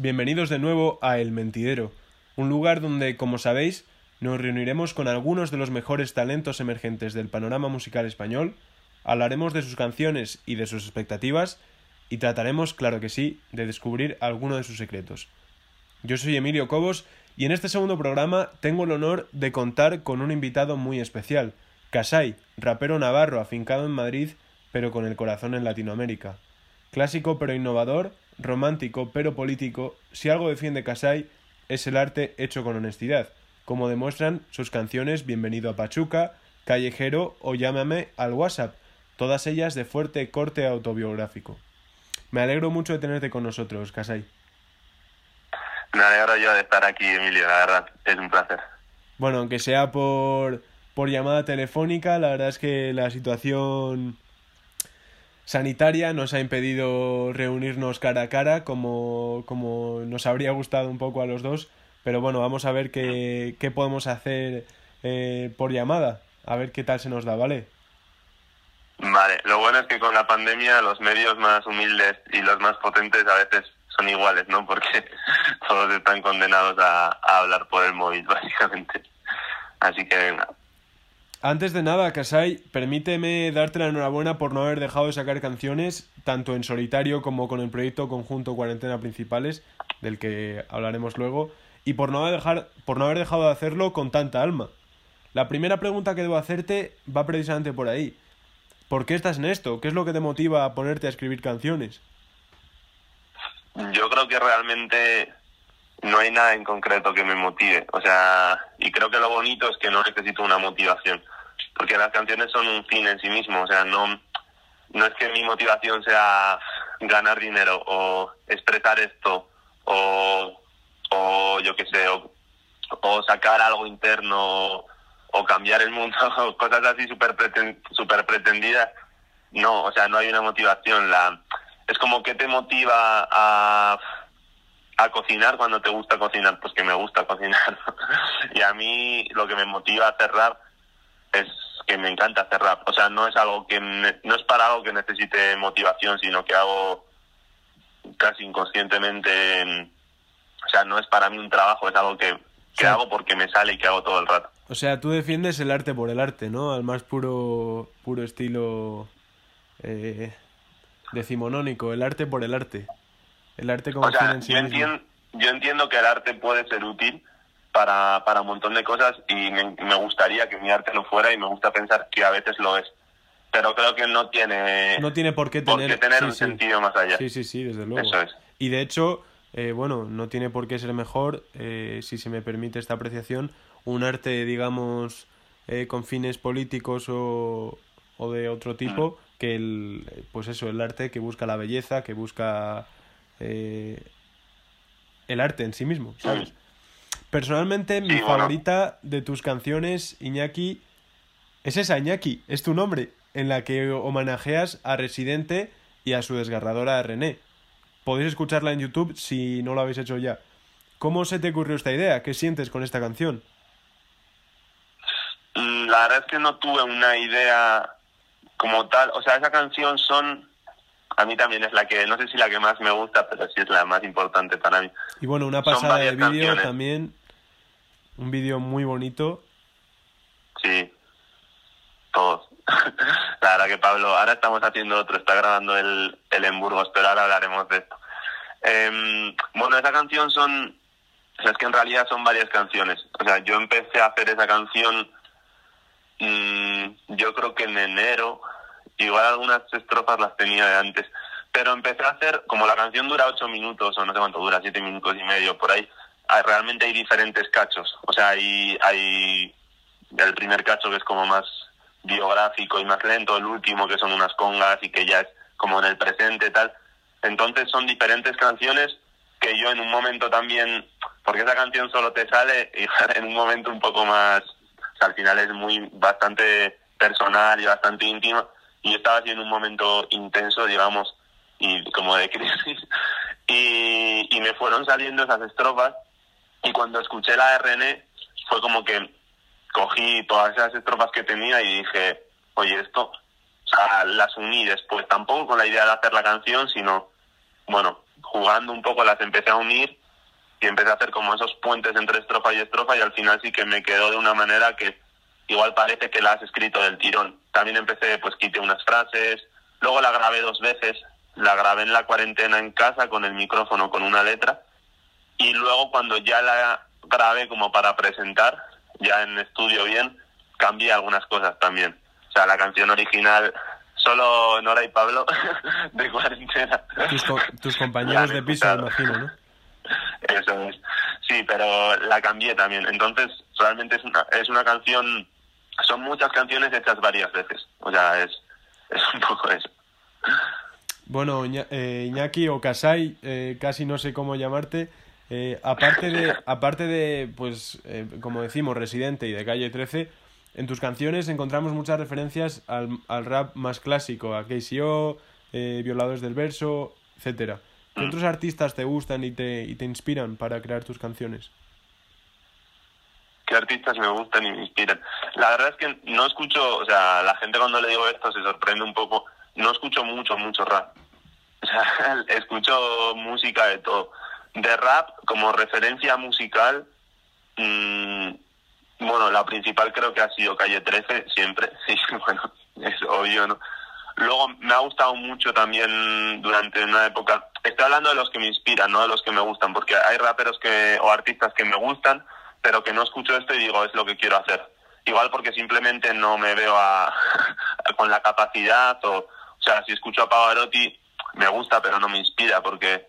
bienvenidos de nuevo a El Mentidero, un lugar donde, como sabéis, nos reuniremos con algunos de los mejores talentos emergentes del panorama musical español, hablaremos de sus canciones y de sus expectativas, y trataremos, claro que sí, de descubrir alguno de sus secretos. Yo soy Emilio Cobos y en este segundo programa tengo el honor de contar con un invitado muy especial, Kasai, rapero navarro afincado en Madrid, pero con el corazón en Latinoamérica. Clásico pero innovador, romántico pero político, si algo defiende Kasai es el arte hecho con honestidad, como demuestran sus canciones Bienvenido a Pachuca, Callejero o Llámame al WhatsApp, todas ellas de fuerte corte autobiográfico. Me alegro mucho de tenerte con nosotros, Kasai. Me alegro yo de estar aquí, Emilio, la verdad, es un placer. Bueno, aunque sea por, por llamada telefónica, la verdad es que la situación sanitaria nos ha impedido reunirnos cara a cara como, como nos habría gustado un poco a los dos. Pero bueno, vamos a ver qué, qué podemos hacer eh, por llamada. A ver qué tal se nos da, ¿vale? Vale, lo bueno es que con la pandemia los medios más humildes y los más potentes a veces son iguales, ¿no? Porque todos están condenados a, a hablar por el móvil, básicamente. Así que venga. Antes de nada, Kasai, permíteme darte la enhorabuena por no haber dejado de sacar canciones, tanto en solitario como con el proyecto conjunto Cuarentena Principales, del que hablaremos luego, y por no, dejar, por no haber dejado de hacerlo con tanta alma. La primera pregunta que debo hacerte va precisamente por ahí. ¿Por qué estás en esto? ¿Qué es lo que te motiva a ponerte a escribir canciones? Yo creo que realmente no hay nada en concreto que me motive. O sea, y creo que lo bonito es que no necesito una motivación, porque las canciones son un fin en sí mismo. O sea, no, no es que mi motivación sea ganar dinero o expresar esto o, o yo qué sé, o, o sacar algo interno o, cambiar el mundo cosas así súper pretendidas. No, o sea, no hay una motivación. La, es como que te motiva a a cocinar cuando te gusta cocinar, pues que me gusta cocinar. y a mí lo que me motiva a hacer rap es que me encanta hacer rap. O sea, no es algo que no es para algo que necesite motivación, sino que hago casi inconscientemente. O sea, no es para mí un trabajo, es algo que, que hago porque me sale y que hago todo el rato. O sea, tú defiendes el arte por el arte, ¿no? Al más puro puro estilo eh, decimonónico, el arte por el arte. El arte como o sea, yo, entiendo, yo entiendo que el arte puede ser útil para, para un montón de cosas y me, me, gustaría que mi arte lo fuera y me gusta pensar que a veces lo es. Pero creo que no tiene, no tiene por qué tener, por qué tener sí, un sí. sentido más allá. Sí, sí, sí, desde luego. Eso es. Y de hecho, eh, bueno, no tiene por qué ser mejor, eh, si se me permite esta apreciación, un arte, digamos, eh, con fines políticos o, o de otro tipo, mm. que el, pues eso, el arte que busca la belleza, que busca eh, el arte en sí mismo, ¿sabes? Personalmente, mi favorita de tus canciones, Iñaki, es esa, Iñaki, es tu nombre, en la que homenajeas a Residente y a su desgarradora René. Podéis escucharla en YouTube si no lo habéis hecho ya. ¿Cómo se te ocurrió esta idea? ¿Qué sientes con esta canción? La verdad es que no tuve una idea como tal. O sea, esa canción son a mí también es la que, no sé si la que más me gusta, pero sí es la más importante para mí. Y bueno, una pasada de vídeo también, un vídeo muy bonito. Sí, todos. la verdad que Pablo, ahora estamos haciendo otro, está grabando el, el en Burgos, pero ahora hablaremos de esto. Eh, bueno, esa canción son, o sea, es que en realidad son varias canciones. O sea, yo empecé a hacer esa canción, mmm, yo creo que en enero, igual algunas estrofas las tenía de antes, pero empecé a hacer, como la canción dura ocho minutos o no sé cuánto dura, siete minutos y medio, por ahí, realmente hay diferentes cachos, o sea, hay, hay el primer cacho que es como más biográfico y más lento, el último que son unas congas y que ya es como en el presente tal, entonces son diferentes canciones que yo en un momento también, porque esa canción solo te sale en un momento un poco más, o sea, al final es muy, bastante personal y bastante íntimo, y estaba así en un momento intenso, digamos, y como de crisis, y, me fueron saliendo esas estrofas, y cuando escuché la René, fue como que cogí todas esas estrofas que tenía y dije, oye, esto, o las uní después, tampoco con la idea de hacer la canción, sino, bueno, jugando un poco las empecé a unir y empecé a hacer como esos puentes entre estrofa y estrofa y al final sí que me quedó de una manera que igual parece que la has escrito del tirón. También empecé, pues quité unas frases, luego la grabé dos veces, la grabé en la cuarentena en casa con el micrófono, con una letra, y luego cuando ya la grabé como para presentar, ya en estudio bien, cambié algunas cosas también. O sea, la canción original solo Nora y Pablo de cuarentena. Tus, compañeros de piso, imagino, ¿no? Eso es. Sí, pero la cambié también. Entonces, realmente es una, es una canción son muchas canciones hechas varias veces. O sea, es, es un poco eso. Bueno, eh, Iñaki o Kasai, eh, casi no sé cómo llamarte. Eh, aparte de, aparte de, pues, como decimos, Residente y de Calle 13, en tus canciones encontramos muchas referencias al, al rap más clásico, a KCO, Violadores del Verso, etcétera. ¿Qué mm. otros artistas te gustan y te, y te inspiran para crear tus canciones? Qué artistas me gustan y me inspiran. La verdad es que no escucho, o sea, la gente cuando le digo esto se sorprende un poco, no escucho mucho, mucho rap. O sea, escucho música de todo. De rap, como referencia musical, mmm, bueno, la principal creo que ha sido Calle 13, siempre, sí, bueno, es obvio, ¿no? Luego me ha gustado mucho también durante una época, estoy hablando de los que me inspiran, no de los que me gustan, porque hay raperos que o artistas que me gustan, pero que no escucho esto y digo, es lo que quiero hacer. Igual porque simplemente no me veo a, con la capacidad o, o sea, si escucho a Pavarotti me gusta, pero no me inspira porque,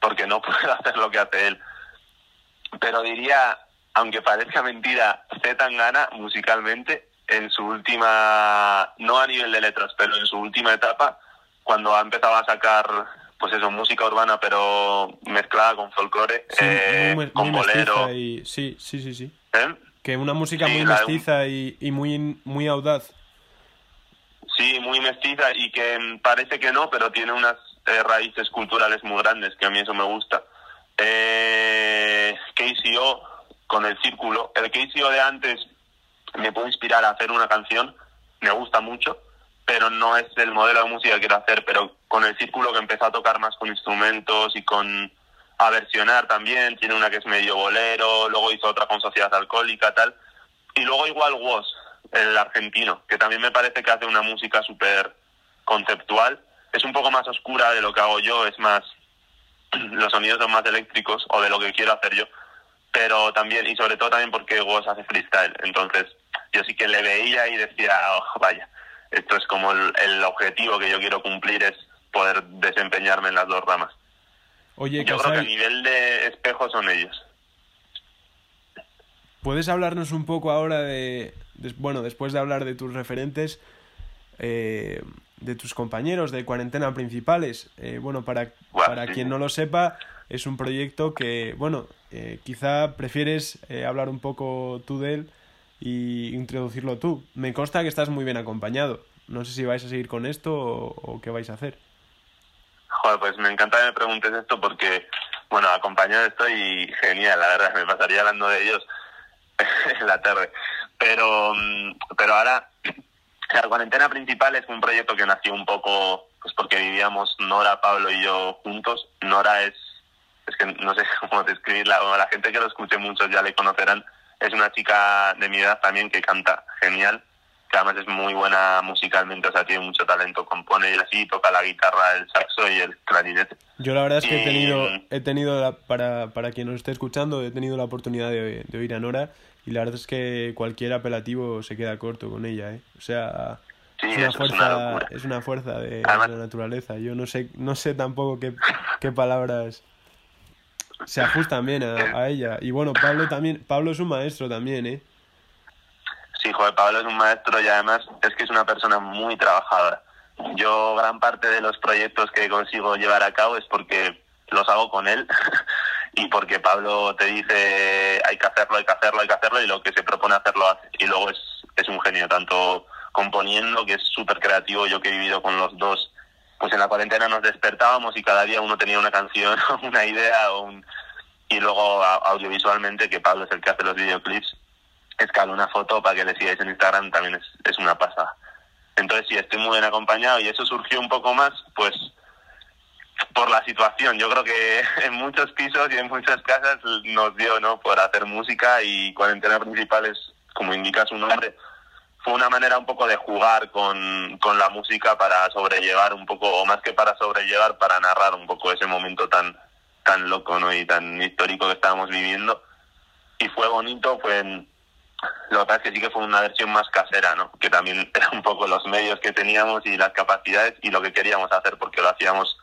porque no puedo hacer lo que hace él. Pero diría, aunque parezca mentira, Z Tangana musicalmente en su última, no a nivel de letras, pero en su última etapa, cuando ha empezado a sacar pues eso, música urbana pero mezclada con folclore, eh, con bolero. Y... Sí, sí, sí, sí. ¿Eh? Que una música muy mestiza y, y muy, muy audaz. Sí, muy mestiza y que parece que no, pero tiene unas eh, raíces culturales muy grandes, que a mí eso me gusta. Eh, KCO con el círculo. El KCO de antes me puede inspirar a hacer una canción, me gusta mucho, pero no es el modelo de música que quiero hacer, pero con el círculo que empezó a tocar más con instrumentos y con a versionar también, tiene una que es medio bolero, luego hizo otra con sociedad alcohólica, tal, y luego igual Woz, el argentino, que también me parece que hace una música súper conceptual, es un poco más oscura de lo que hago yo, es más, los sonidos son más eléctricos o de lo que quiero hacer yo, pero también, y sobre todo también porque Woz hace freestyle, entonces yo sí que le veía y decía, oh, vaya, esto es como el, objetivo que yo quiero cumplir es poder desempeñarme en las dos ramas. Oye, yo creo que a nivel de espejo son ellos. ¿Puedes hablarnos un poco ahora de, bueno, después de hablar de tus referentes, eh, de tus compañeros de cuarentena principales? Eh, bueno, para, para quien no lo sepa, es un proyecto que, bueno, eh, quizá prefieres hablar un poco tú de él y introducirlo tú. Me consta que estás muy bien acompañado. No sé si vais a seguir con esto o, qué vais a hacer. Joder, pues me encanta que me preguntes esto porque, bueno, acompañado estoy genial, la verdad, me pasaría hablando de ellos en la tarde. Pero, mm, pero ahora, la cuarentena principal es un proyecto que nació un poco, pues porque vivíamos Nora, Pablo y yo juntos. Nora es, es que no sé cómo describirla, o la gente que lo escuche muchos ya le conocerán, es una chica de mi edad también que canta genial, que además es muy buena musicalmente, o sea, tiene mucho talento, compone y así, toca la guitarra, el saxo y el clarinete. Yo la verdad es que he tenido, he tenido para, para quien nos esté escuchando, he tenido la oportunidad de, oír a Nora y la verdad es que cualquier apelativo se queda corto con ella, ¿eh? O sea, es, una fuerza, es, una fuerza de, la naturaleza. Yo no sé, no sé tampoco qué, qué palabras se ajustan bien a, ella. Y bueno, Pablo también, Pablo es un maestro también, ¿eh? Sí, joder, Pablo es un maestro y además es que es una persona muy trabajadora. Yo gran parte de los proyectos que consigo llevar a cabo es porque los hago con él y porque Pablo te dice hay que hacerlo, hay que hacerlo, hay que hacerlo y lo que se propone hacerlo hace. Y luego es, es un genio, tanto componiendo, que es súper creativo, yo que he vivido con los dos pues en la cuarentena nos despertábamos y cada día uno tenía una canción, una idea o un... y luego audiovisualmente que Pablo es el que hace los videoclips escala una foto para que le sigáis en Instagram también es, es una pasada entonces sí estoy muy bien acompañado y eso surgió un poco más pues por la situación. Yo creo que en muchos pisos y en muchas casas nos dio, ¿no? Por hacer música y cuarentena principales, como indica su nombre, fue una manera un poco de jugar con, con la música para sobrellevar un poco, o más que para sobrellevar, para narrar un poco ese momento tan, tan loco, ¿no? Y tan histórico que estábamos viviendo. Y fue bonito, fue en, lo que pasa es que sí que fue una versión más casera, ¿no? Que también era un poco los medios que teníamos y las capacidades y lo que queríamos hacer porque lo hacíamos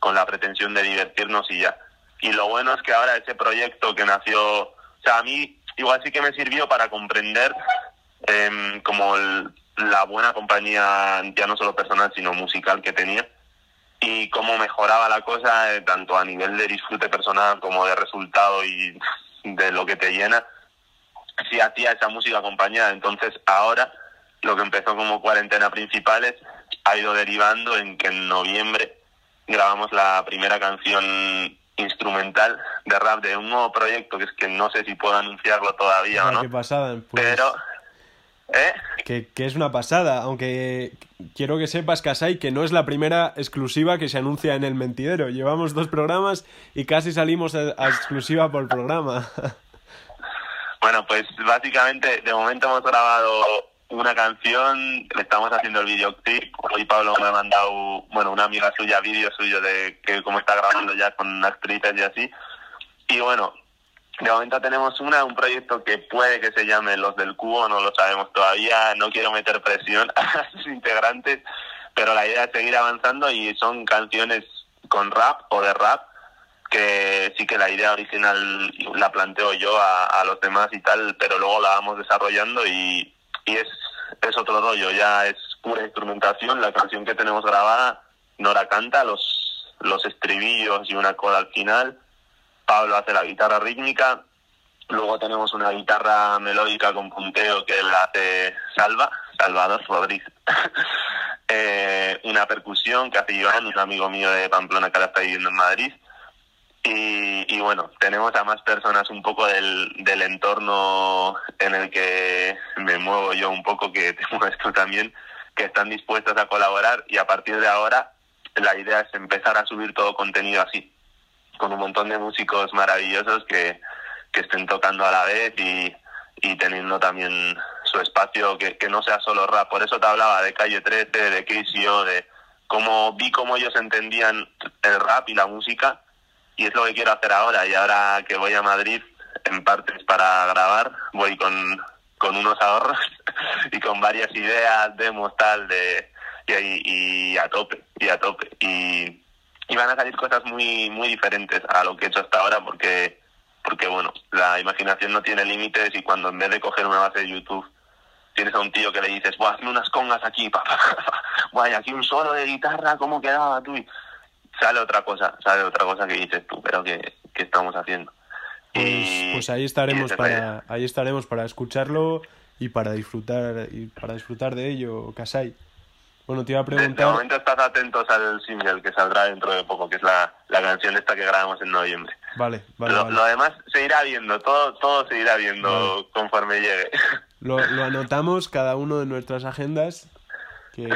con la pretensión de divertirnos y ya. Y lo bueno es que ahora ese proyecto que nació, o sea, a mí igual sí que me sirvió para comprender eh, como la buena compañía, ya no solo personal, sino musical que tenía y cómo mejoraba la cosa, eh, tanto a nivel de disfrute personal como de resultado y de lo que te llena si hacía esa música acompañada. Entonces ahora lo que empezó como cuarentena principales ha ido derivando en que en noviembre grabamos la primera canción instrumental de rap de un nuevo proyecto que es que no sé si puedo anunciarlo todavía o no. Qué pasada, pues, pero ¿eh? que, que, es una pasada, aunque quiero que sepas, Kasai, que no es la primera exclusiva que se anuncia en El Mentidero. Llevamos dos programas y casi salimos a, a exclusiva por programa. Bueno, pues básicamente de momento hemos grabado una canción, le estamos haciendo el videoclip. Hoy Pablo me ha mandado, bueno, una amiga suya, vídeo suyo de que cómo está grabando ya con actrices y así. Y bueno, de momento tenemos una, un proyecto que puede que se llame Los del Cubo, no lo sabemos todavía, no quiero meter presión a sus integrantes, pero la idea es seguir avanzando y son canciones con rap o de rap que sí que la idea original la planteo yo a, los demás y tal, pero luego la vamos desarrollando y, y es, es otro rollo, ya es pura instrumentación, la canción que tenemos grabada, Nora canta los, los estribillos y una coda al final, Pablo hace la guitarra rítmica, luego tenemos una guitarra melódica con punteo que la hace Salva, Salvador Rodríguez. eh, una percusión que hace Iván, un amigo mío de Pamplona que ahora está viviendo en Madrid, y, bueno, tenemos a más personas un poco del, entorno en el que me muevo yo un poco, que te mueves tú también, que están dispuestos a colaborar y a partir de ahora la idea es empezar a subir todo contenido así, con un montón de músicos maravillosos que, que estén tocando a la vez y, y teniendo también su espacio, que, que no sea solo rap. Por eso te hablaba de Calle 13, de KCO, de cómo vi cómo ellos entendían el rap y la música y es lo que quiero hacer ahora. Y ahora que voy a Madrid, en partes para grabar, voy con, con unos ahorros y con varias ideas, demos, tal, de, y, y a tope, y a tope. Y, y van a salir cosas muy, muy diferentes a lo que he hecho hasta ahora porque, porque bueno, la imaginación no tiene límites y cuando en vez de coger una base de YouTube tienes a un tío que le dices, Buah, hazme unas congas aquí, pa, pa, pa, Buah, y aquí un solo de guitarra, ¿cómo quedaba tú? sale otra cosa, sale otra cosa que dices tú, pero que, que estamos haciendo. Pues, pues ahí estaremos para ahí estaremos para escucharlo y para disfrutar y para disfrutar de ello, Kasai. Bueno, te iba a preguntar. De, momento estás atentos al single que saldrá dentro de poco, que es la, la canción esta que grabamos en noviembre. Vale, vale. Lo, vale. lo demás se irá viendo, todo, todo se irá viendo vale. conforme llegue. Lo, lo, anotamos cada uno de nuestras agendas que,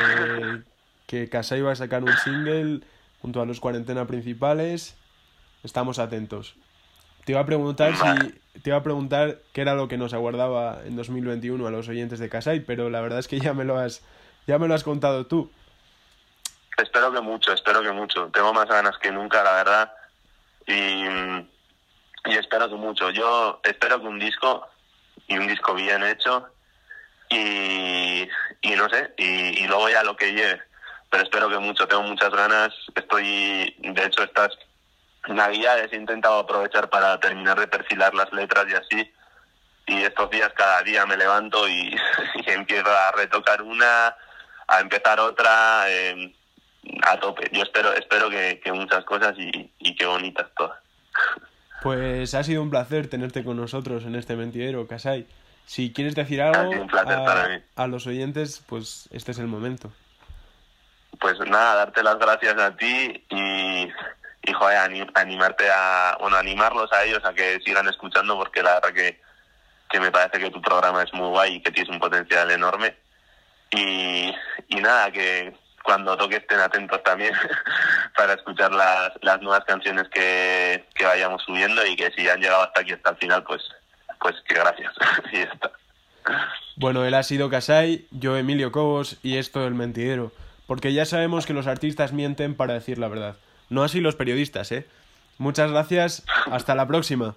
que Kasai va a sacar un single junto a los cuarentena principales. Estamos atentos. Te iba a preguntar vale. si te iba a preguntar qué era lo que nos aguardaba en 2021 a los oyentes de Kasai, pero la verdad es que ya me lo has ya me lo has contado tú. Espero que mucho, espero que mucho. Tengo más ganas que nunca, la verdad. Y, espero que mucho. Yo espero que un disco y un disco bien hecho y, no sé, y, luego ya lo que llegue pero espero que mucho, tengo muchas ganas, estoy, de hecho estas navidades he intentado aprovechar para terminar de perfilar las letras y así, y estos días cada día me levanto y empiezo a retocar una, a empezar otra, eh, a tope. Yo espero, espero que, que muchas cosas y, y que bonitas todas. Pues ha sido un placer tenerte con nosotros en este mentidero, Kasai. Si quieres decir algo a, a los oyentes, pues este es el momento pues nada, darte las gracias a ti y, y joder, anim, animarte a, bueno, animarlos a ellos a que sigan escuchando porque la verdad que, que me parece que tu programa es muy guay y que tienes un potencial enorme. Y, y nada, que, cuando toque estén atentos también para escuchar las, las nuevas canciones que, que vayamos subiendo y que si han llegado hasta aquí hasta el final, pues, pues que gracias. y ya está. Bueno, él ha sido Casai, yo Emilio Cobos y esto El Mentidero. Porque ya sabemos que los artistas mienten para decir la verdad. No así los periodistas, ¿eh? Muchas gracias, hasta la próxima.